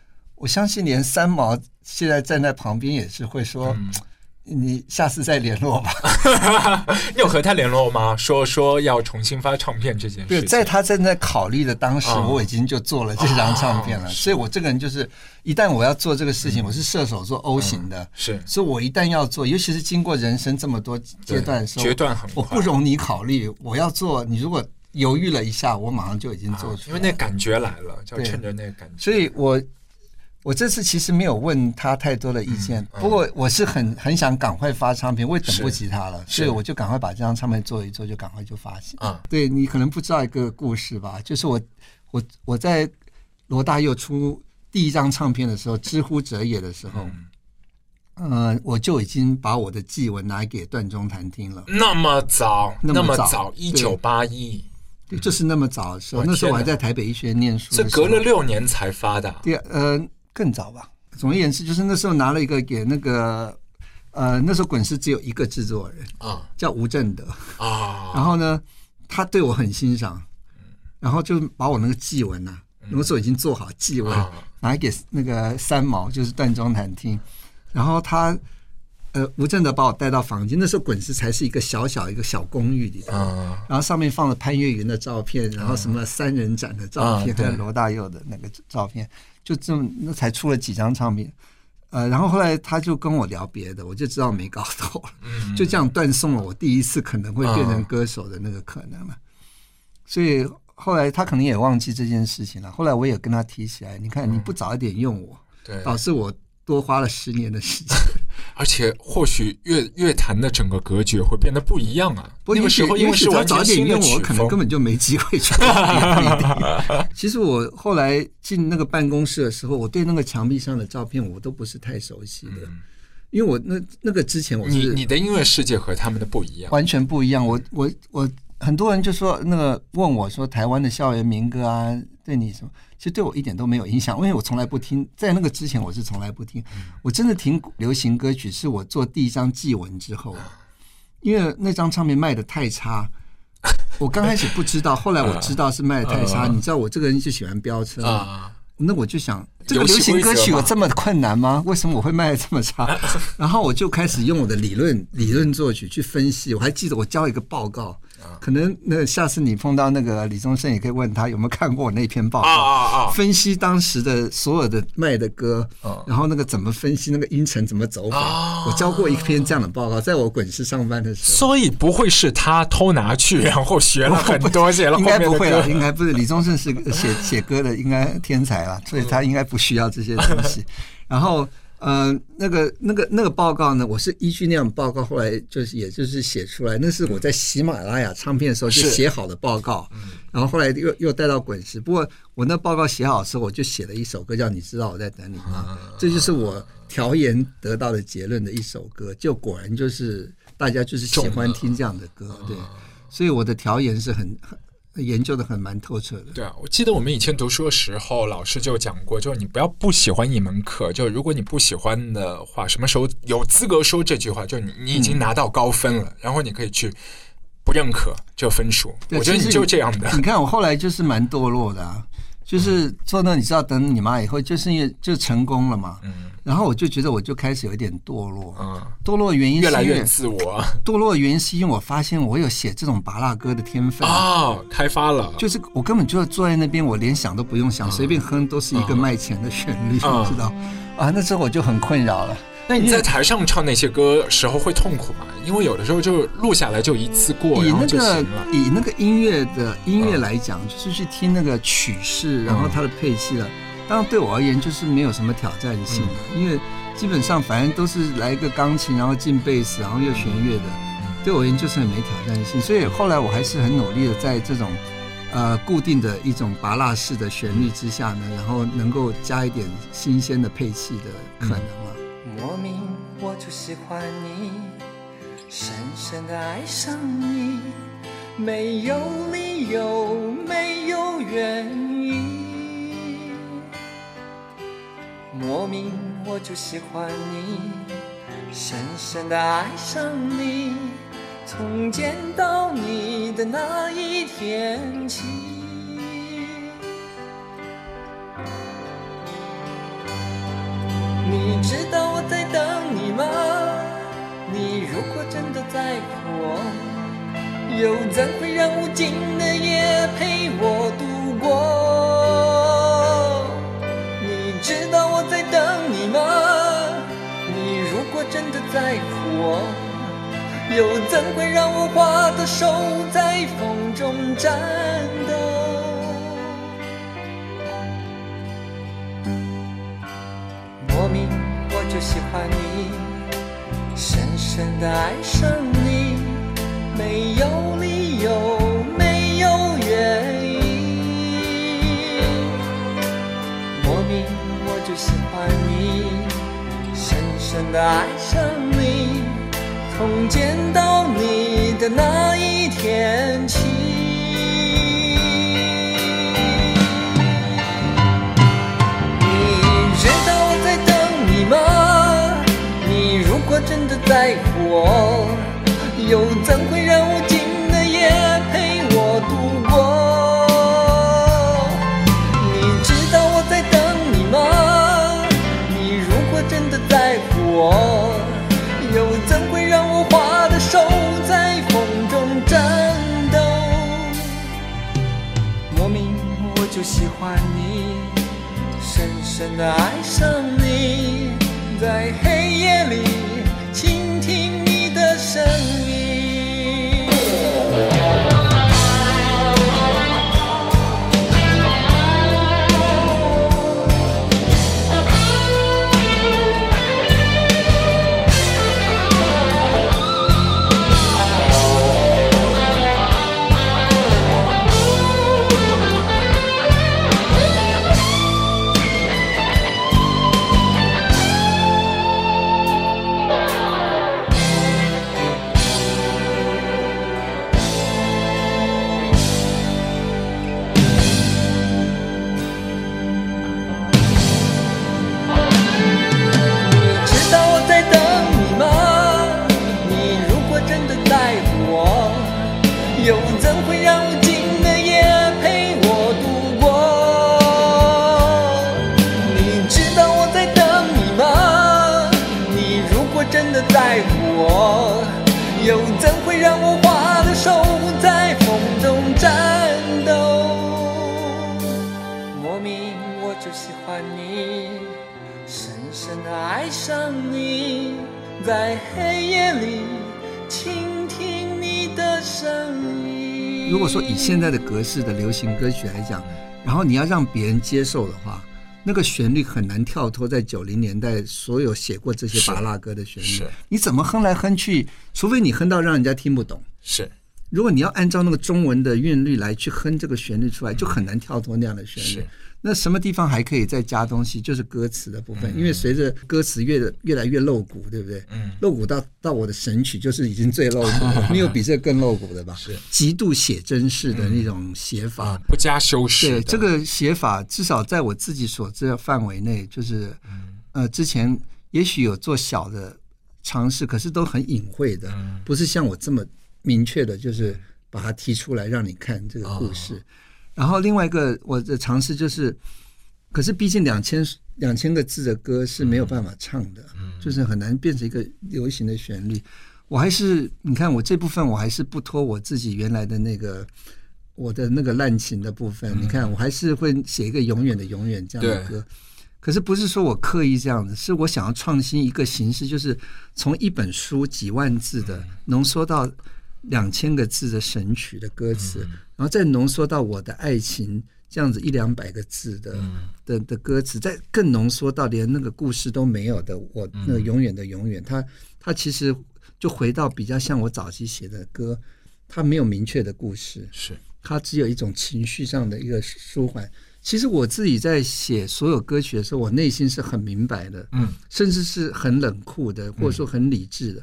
我相信连三毛现在站在旁边也是会说，嗯你下次再联络吧。[laughs] 你有和他联络吗？说说要重新发唱片这件事对，在他正在考虑的当时，哦我已经就做了这张唱片了。哦所以我这个人就是，一旦我要做这个事情，我是射手座 O 型的，是所以我一旦要做，尤其是经过人生这么多阶段的时候，决断很快我不容你考虑，我要做。你如果犹豫了一下，我马上就已经做出来。因为那感觉来了，就要趁着那个感觉。所以我我这次其实没有问他太多的意见，嗯不过我是很很想赶快发唱片，我也等不及他了，所以我就赶快把这张唱片做一做，就赶快就发行。啊，对你可能不知道一个故事吧，就是我我我在罗大佑出第一张唱片的时候，《知乎者也》的时候，呃，我就已经把我的祭文拿给段中谈听了。那么早，那么早早，一九八一，对，就是那么早的时候，那时候我还在台北医学院念书这的时候，隔了六年才发的。第二呃更早吧。总而言之，就是那时候拿了一个给那个呃那时候滚石只有一个制作人啊。叫吴正德，啊，然后呢他对我很欣赏，然后就把我那个祭文呐、那时候已经做好祭文，啊。拿给那个三毛，就是段中谈听，然后他。呃，吴正德把我带到房间，那时候滚石才是一个小小一个小公寓里头，啊。然后上面放了潘越云的照片，然后什么三人展的照片，还有罗大佑的那个照片，就这么那才出了几张唱片。呃，然后后来他就跟我聊别的，我就知道没搞头了，嗯就这样断送了我第一次可能会变成歌手的那个可能了。所以后来他可能也忘记这件事情了。后来我也跟他提起来，你看你不早一点用我，对，导致我多花了十年的时间。而且或许乐乐坛的整个格局会变得不一样啊。不，那个时候因为是也许他完全早点用我，新的曲风可能根本就没机会出来。也不一定 [laughs] 其实我后来进那个办公室的时候，我对那个墙壁上的照片我都不是太熟悉的，因为我那那个之前我嗯你是你的音乐世界和他们的不一样。完全不一样。我我我很多人就说那个问我说台湾的校园民歌啊，对你什么？其实对我一点都没有影响，因为我从来不听，在那个之前我是从来不听。我真的听流行歌曲是我做第一张祭文之后，因为那张唱片卖的太差。我刚开始不知道，后来我知道是卖的太差。[laughs] 你知道我这个人就喜欢飙车，啊，那我就想，这个流行歌曲有这么困难吗？为什么我会卖的这么差？[laughs] 然后我就开始用我的理论理论作曲去分析。我还记得我交一个报告，啊可能那下次你碰到那个李宗盛，也可以问他有没有看过我那篇报啊告。啊啊！分析当时的所有的卖的歌，嗯然后那个怎么分析那个音程怎么走法，啊我教过一篇这样的报告，在我滚石上班的时候。所以不会是他偷拿去，然后学了很多，写 [laughs] 了应该不会了，应该不是。李宗盛是写写歌的，应该天才了，所以他应该不需要这些东西。[laughs] 然后，呃，那个那个那个报告呢，我是依据那样报告，后来就是也就是写出来，那是我在喜马拉雅唱片的时候就写好的报告，然后后来又又带到滚石。不过我那报告写好的时候，我就写了一首歌叫《你知道我在等你吗》，这就是我调研得到的结论的一首歌，就果然就是大家就是喜欢听这样的歌，对，所以我的调研是很很研究的很蛮透彻的。对啊，我记得我们以前读书的时候，老师就讲过，就是你不要不喜欢一门课，就如果你不喜欢的话，什么时候有资格说这句话？就你你已经拿到高分了，然后你可以去不认可这分数。我觉得就这样的。你看我后来就是蛮堕落的啊，就是做到你知道，等你妈以后，就是因为就成功了嘛，嗯然后我就觉得我就开始有一点堕落，嗯，堕落的原因是越来越自我 [laughs] 堕落的原因是因为我发现我有写这种拔蜡歌的天分。啊，开发了。就是我根本就坐在那边，我连想都不用想，随便哼都是一个卖钱的旋律，嗯你知道？啊，那时候我就很困扰了。那你在台上唱那些歌时候会痛苦吗？因为有的时候就录下来就一次过，然后就以那个。以那个音乐的音乐来讲，就是去听那个曲式，然后它的配器了。当然对我而言就是没有什么挑战性的，因为基本上反正都是来一个钢琴，然后进贝斯，然后又弦乐的，对我而言就是很没挑战性。所以后来我还是很努力的在这种呃固定的一种拔蜡式的旋律之下呢，然后能够加一点新鲜的配器的可能了。莫名我就喜欢你，深深的爱上你，没有理由，没有原因。莫名我就喜欢你，深深的爱上你，从见到你的那一天起。你知道我在等你吗？你如果真的在乎我，又怎会让无尽的夜陪我度过？在乎我，又怎会让我花的手在风中颤抖？莫名我就喜欢你，深深的爱上你，没有理由，没有原因。莫名我就喜欢你，深深的爱上，从见到你的那一天起。你知道我在等你吗？你如果真的在乎我，又怎会欢你，深深的爱上你，在黑夜里倾听你的声音。爱上你，在黑夜里倾听你的声音。如果说以现在的格式的流行歌曲来讲，然后你要让别人接受的话，那个旋律很难跳脱在九零年代所有写过这些是拔蜡歌的旋律是。你怎么哼来哼去，除非你哼到让人家听不懂，是如果你要按照那个中文的韵律来去哼这个旋律出来，就很难跳脱那样的旋律是。那什么地方还可以再加东西？就是歌词的部分，因为随着歌词越越来越露骨，对不对？嗯露骨到到我的神曲就是已经最露骨，[laughs] 没有比这更露骨的吧？是极度写真式的那种写法。啊，不加修饰。对这个写法，至少在我自己所知的范围内，就是呃，之前也许有做小的尝试，可是都很隐晦的，嗯不是像我这么明确的，就是把它提出来让你看这个故事。然后另外一个我的尝试就是，可是毕竟两千两千个字的歌是没有办法唱的，就是很难变成一个流行的旋律。我还是你看我这部分我还是不脱我自己原来的那个我的那个滥情的部分。你看我还是会写一个永远的永远这样的歌。可是不是说我刻意这样子，是我想要创新一个形式，就是从一本书几万字的浓缩到两千个字的神曲的歌词，然后再浓缩到我的爱情这样子一两百个字的、的的歌词，再更浓缩到连那个故事都没有的我那个永远的永远，它它其实就回到比较像我早期写的歌，它没有明确的故事，是。它只有一种情绪上的一个舒缓。其实我自己在写所有歌曲的时候，我内心是很明白的，嗯，甚至是很冷酷的，或者说很理智的。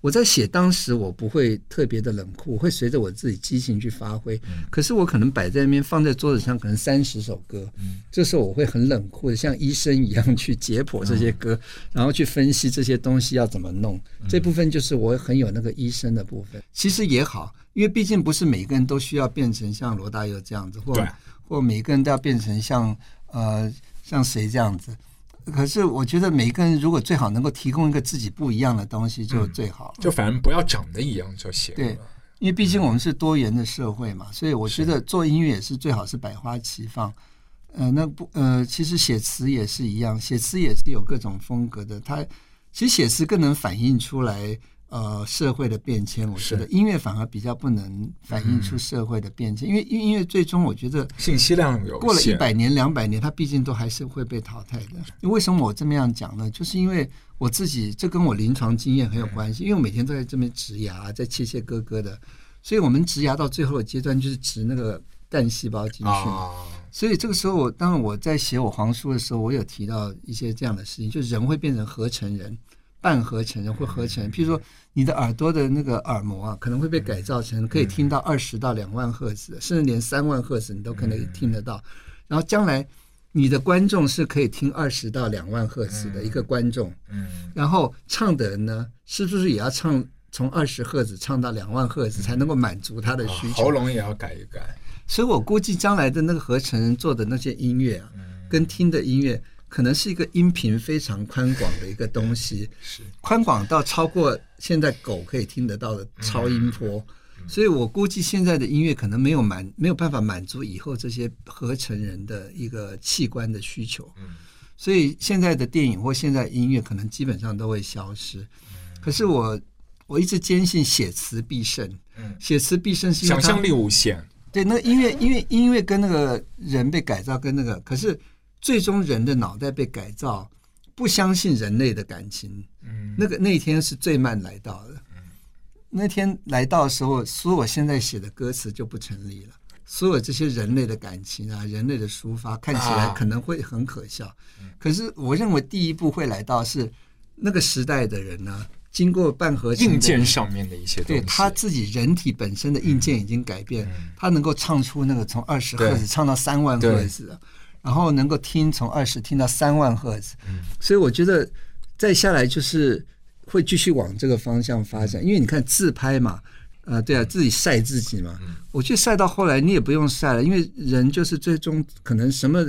我在写当时，我不会特别的冷酷，我会随着我自己激情去发挥。可是我可能摆在那边，放在桌子上，可能三十首歌，这时候我会很冷酷的，像医生一样去解剖这些歌，然后去分析这些东西要怎么弄。这部分就是我很有那个医生的部分。其实也好，因为毕竟不是每个人都需要变成像罗大佑这样子，或或每个人都要变成像呃像谁这样子。可是我觉得每个人如果最好能够提供一个自己不一样的东西，就最好了。就反正不要长得一样就行对。因为毕竟我们是多元的社会嘛，所以我觉得做音乐也是最好是百花齐放。呃，那不呃，其实写词也是一样，写词也是有各种风格的。它其实写词更能反映出来呃社会的变迁。我觉得音乐反而比较不能反映出社会的变迁，因为因为音乐最终我觉得信息量有过了一百年、两百年，它毕竟都还是会被淘汰的。为什么我这么样讲呢？就是因为我自己，这跟我临床经验很有关系。因为我每天都在这边植牙，在切切割割的，所以我们植牙到最后的阶段就是植那个干细胞进去。啊，所以这个时候我，当然我在写我黄书的时候，我有提到一些这样的事情，就是人会变成合成人、半合成人或合成人。譬如说，你的耳朵的那个耳膜啊，可能会被改造成可以听到二十到两万赫兹，甚至连三万赫兹你都可能听得到。然后将来你的观众是可以听二十到两万赫兹的一个观众，嗯，然后唱的人呢，是不是也要唱从二十赫兹唱到两万赫兹才能够满足他的需求？喉咙也要改一改。所以我估计将来的那个合成人做的那些音乐啊，跟听的音乐，可能是一个音频非常宽广的一个东西，是宽广到超过现在狗可以听得到的超音波。所以我估计现在的音乐可能没有满没有办法满足以后这些合成人的一个器官的需求。所以现在的电影或现在音乐可能基本上都会消失。可是我我一直坚信写词必胜，写词必胜是想象力无限。对，那音乐，因为音乐跟那个人被改造，跟那个，可是最终人的脑袋被改造，不相信人类的感情，嗯，那个那天是最慢来到的。那天来到的时候，所有我现在写的歌词就不成立了。所有这些人类的感情啊，人类的抒发，看起来啊。可能会很可笑。可是我认为第一步会来到是那个时代的人呢，经过半合硬件上面的一些东西，对他自己人体本身的硬件已经改变，他能够唱出那个从二十赫兹唱到三万赫兹的，然后能够听从二十听到三万赫兹，所以我觉得再下来就是会继续往这个方向发展，因为你看自拍嘛。呃，对啊，自己晒自己嘛。我觉得晒到后来你也不用晒了，因为人就是最终可能什么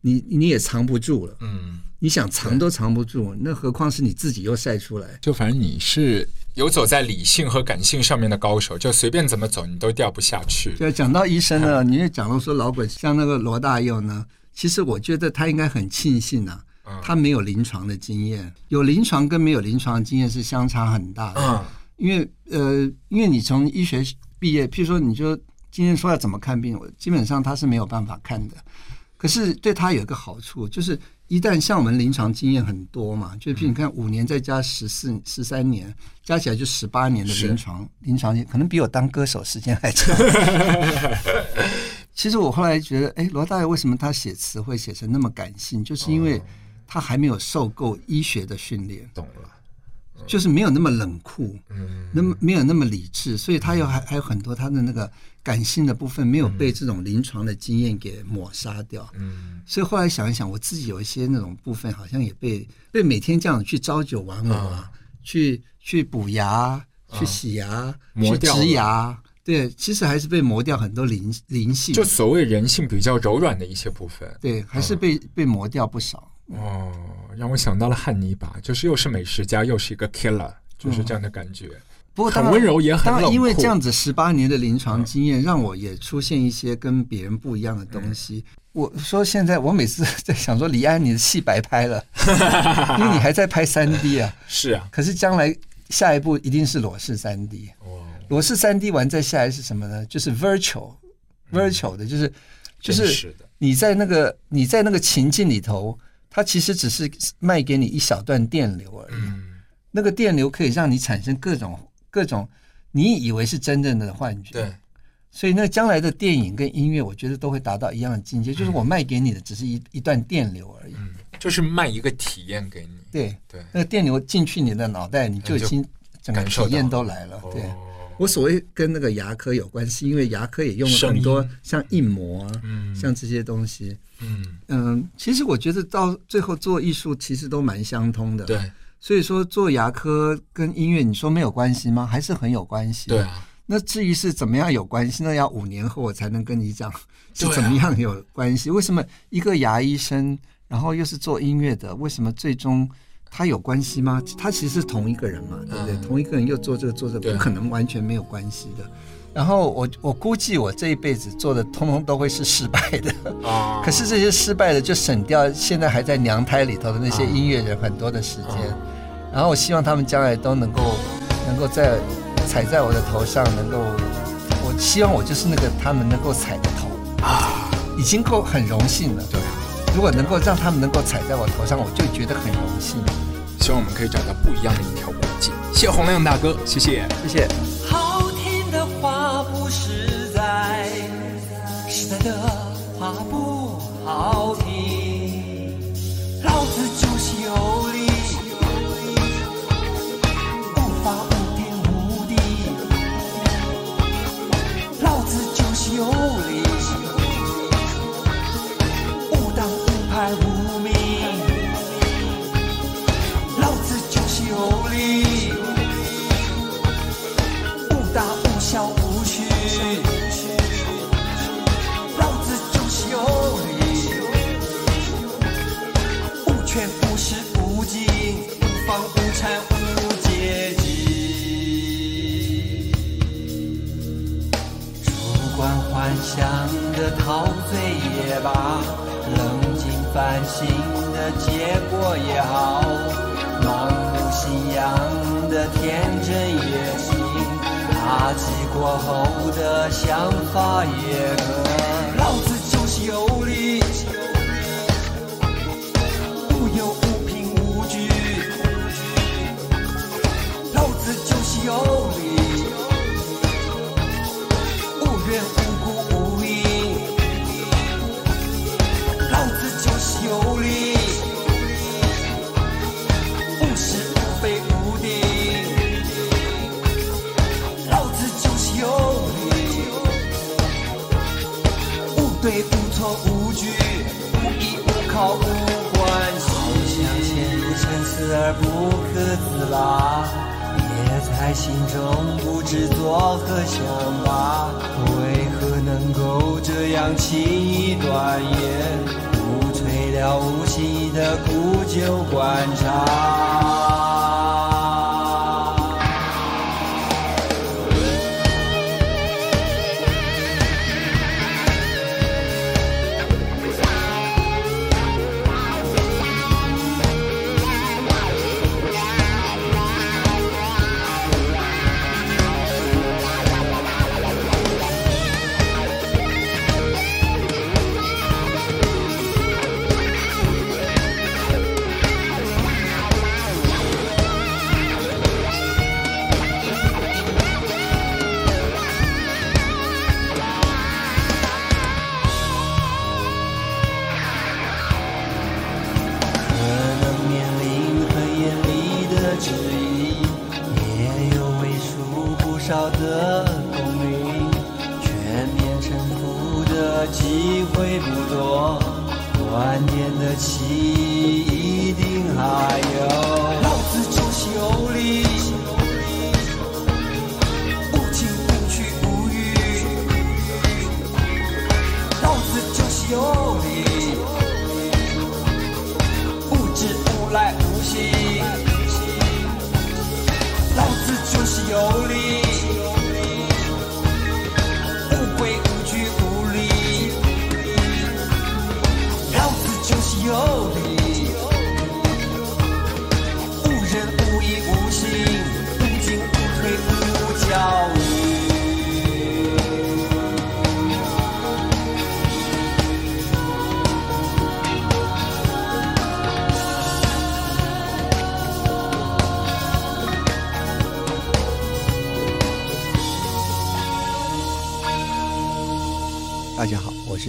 你你也藏不住了。嗯，你想藏都藏不住，那何况是你自己又晒出来。就反正你是游走在理性和感性上面的高手，就随便怎么走你都掉不下去。对，讲到医生呢，你也讲到说老鬼像那个罗大佑呢，其实我觉得他应该很庆幸啊，他没有临床的经验，有临床跟没有临床的经验是相差很大的。嗯，因为呃，因为你从医学毕业，譬如说你就今天说要怎么看病，我基本上他是没有办法看的。可是对他有一个好处，就是一旦像我们临床经验很多嘛，就譬如你看五年再加十四十三年，加起来就十八年的临床临床可能比我当歌手时间还长。[laughs] 其实我后来觉得，哎，罗大佑为什么他写词会写成那么感性，就是因为他还没有受够医学的训练。懂了。就是没有那么冷酷，嗯，那么没有那么理智，所以他有还还有很多他的那个感性的部分没有被这种临床的经验给抹杀掉。嗯。所以后来想一想，我自己有一些那种部分，好像也被被每天这样去朝九晚五啊，去去补牙、去洗牙、去植牙，对，其实还是被磨掉很多灵灵性，就所谓人性比较柔软的一些部分。对，还是被被磨掉不少。哦，让我想到了汉尼拔，就是又是美食家，又是一个 killer，就是这样的感觉。很不过很温柔也很冷因为这样子十八年的临床经验，让我也出现一些跟别人不一样的东西。我说现在我每次 [laughs] 在想说，李安你的戏白拍了，[laughs] 因为你还在拍三 D 啊。是啊，可是将来下一步一定是裸视三 D，哦，裸视三 D 玩再下来是什么呢？就是 virtual virtual 的，就是就是你在那个你在那个情境里头，它其实只是卖给你一小段电流而已。嗯那个电流可以让你产生各种各种你以为是真正的幻觉。对，所以那将来的电影跟音乐，我觉得都会达到一样的境界，就是我卖给你的只是一一段电流而已。嗯，就是卖一个体验给你。对，对，那个电流进去你的脑袋，你就已经整个体验都来了。对，哦我所谓跟那个牙科有关系，因为牙科也用了很多像印模啊，嗯像这些东西。嗯，嗯，其实我觉得到最后做艺术其实都蛮相通的。对，所以说做牙科跟音乐，你说没有关系吗？还是很有关系。对啊，那至于是怎么样有关系，那要五年后我才能跟你讲是怎么样有关系。为什么一个牙医生，然后又是做音乐的，为什么最终他有关系吗？他其实是同一个人嘛，对不对？嗯同一个人又做这个做这个，不可能完全没有关系的。然后我我估计我这一辈子做的通通都会是失败的，啊，[laughs] 可是这些失败的就省掉现在还在娘胎里头的那些音乐人很多的时间。然后我希望他们将来都能够能够在踩在我的头上，能够，我希望我就是那个他们能够踩的头啊，已经够很荣幸了。对，如果能够让他们能够踩在我头上，我就觉得很荣幸。希望我们可以找到不一样的一条轨迹。谢谢洪亮大哥，谢谢。谢谢。好听的话不实在，实在的话不好听。老子就是有无名。老子就是有理。无大无小无虚，老子就是有理。无权无势无尽，无房无产无阶级。主观幻想的陶醉也罢，反省的结果也好，盲目信仰的天真也行，打击过后的想法也可。老子就是有理，无忧无凭无惧。老子就是有理。无缘有理，无是无非无定，老子就是有理，无对无错无据，无依无靠无关系，好像陷入沉思而不可自拔。憋在心中不知作何想法，为何能够这样轻易断言？了无息的苦酒灌肠。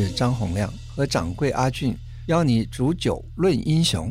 是张洪亮和掌柜阿俊邀你煮酒论英雄。